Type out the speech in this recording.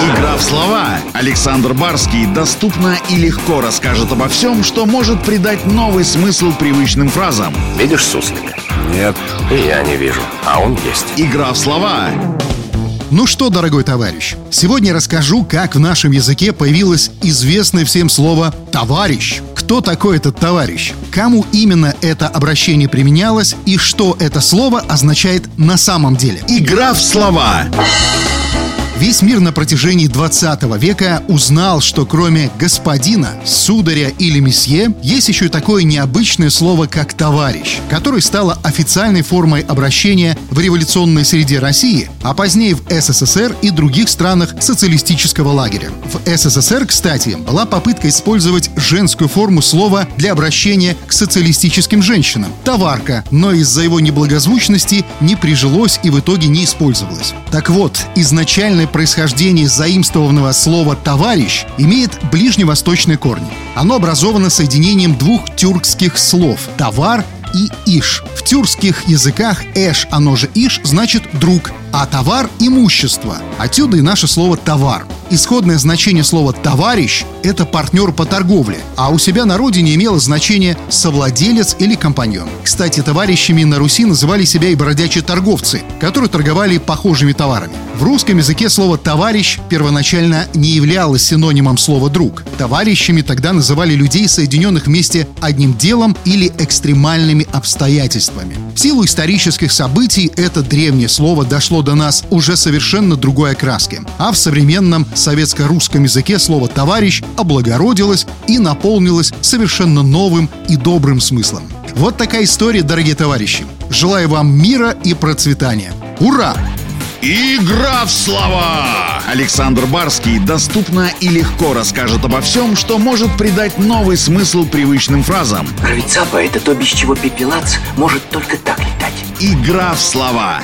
Игра в слова. Александр Барский доступно и легко расскажет обо всем, что может придать новый смысл привычным фразам. Видишь суслика? Нет. И я не вижу, а он есть. Игра в слова. Ну что, дорогой товарищ, сегодня расскажу, как в нашем языке появилось известное всем слово «товарищ». Кто такой этот товарищ? Кому именно это обращение применялось и что это слово означает на самом деле? Игра в слова. Весь мир на протяжении 20 века узнал, что кроме господина, сударя или месье, есть еще такое необычное слово, как «товарищ», которое стало официальной формой обращения в революционной среде России, а позднее в СССР и других странах социалистического лагеря. В СССР, кстати, была попытка использовать женскую форму слова для обращения к социалистическим женщинам – «товарка», но из-за его неблагозвучности не прижилось и в итоге не использовалось. Так вот, изначальное происхождение заимствованного слова «товарищ» имеет ближневосточные корни. Оно образовано соединением двух тюркских слов «товар» и «иш». В тюркских языках «эш», оно же «иш» значит «друг», а товар – имущество. Отсюда и наше слово «товар». Исходное значение слова «товарищ» — это партнер по торговле, а у себя на родине имело значение «совладелец» или «компаньон». Кстати, товарищами на Руси называли себя и бродячие торговцы, которые торговали похожими товарами. В русском языке слово «товарищ» первоначально не являлось синонимом слова «друг». Товарищами тогда называли людей, соединенных вместе одним делом или экстремальными обстоятельствами. В силу исторических событий это древнее слово дошло до нас уже совершенно другой окраски, а в современном советско-русском языке слово «товарищ» облагородилось и наполнилось совершенно новым и добрым смыслом. Вот такая история, дорогие товарищи. Желаю вам мира и процветания. Ура! Игра в слова! Александр Барский доступно и легко расскажет обо всем, что может придать новый смысл привычным фразам. Рвицапа — это то, без чего пепелац может только так летать. Игра в слова.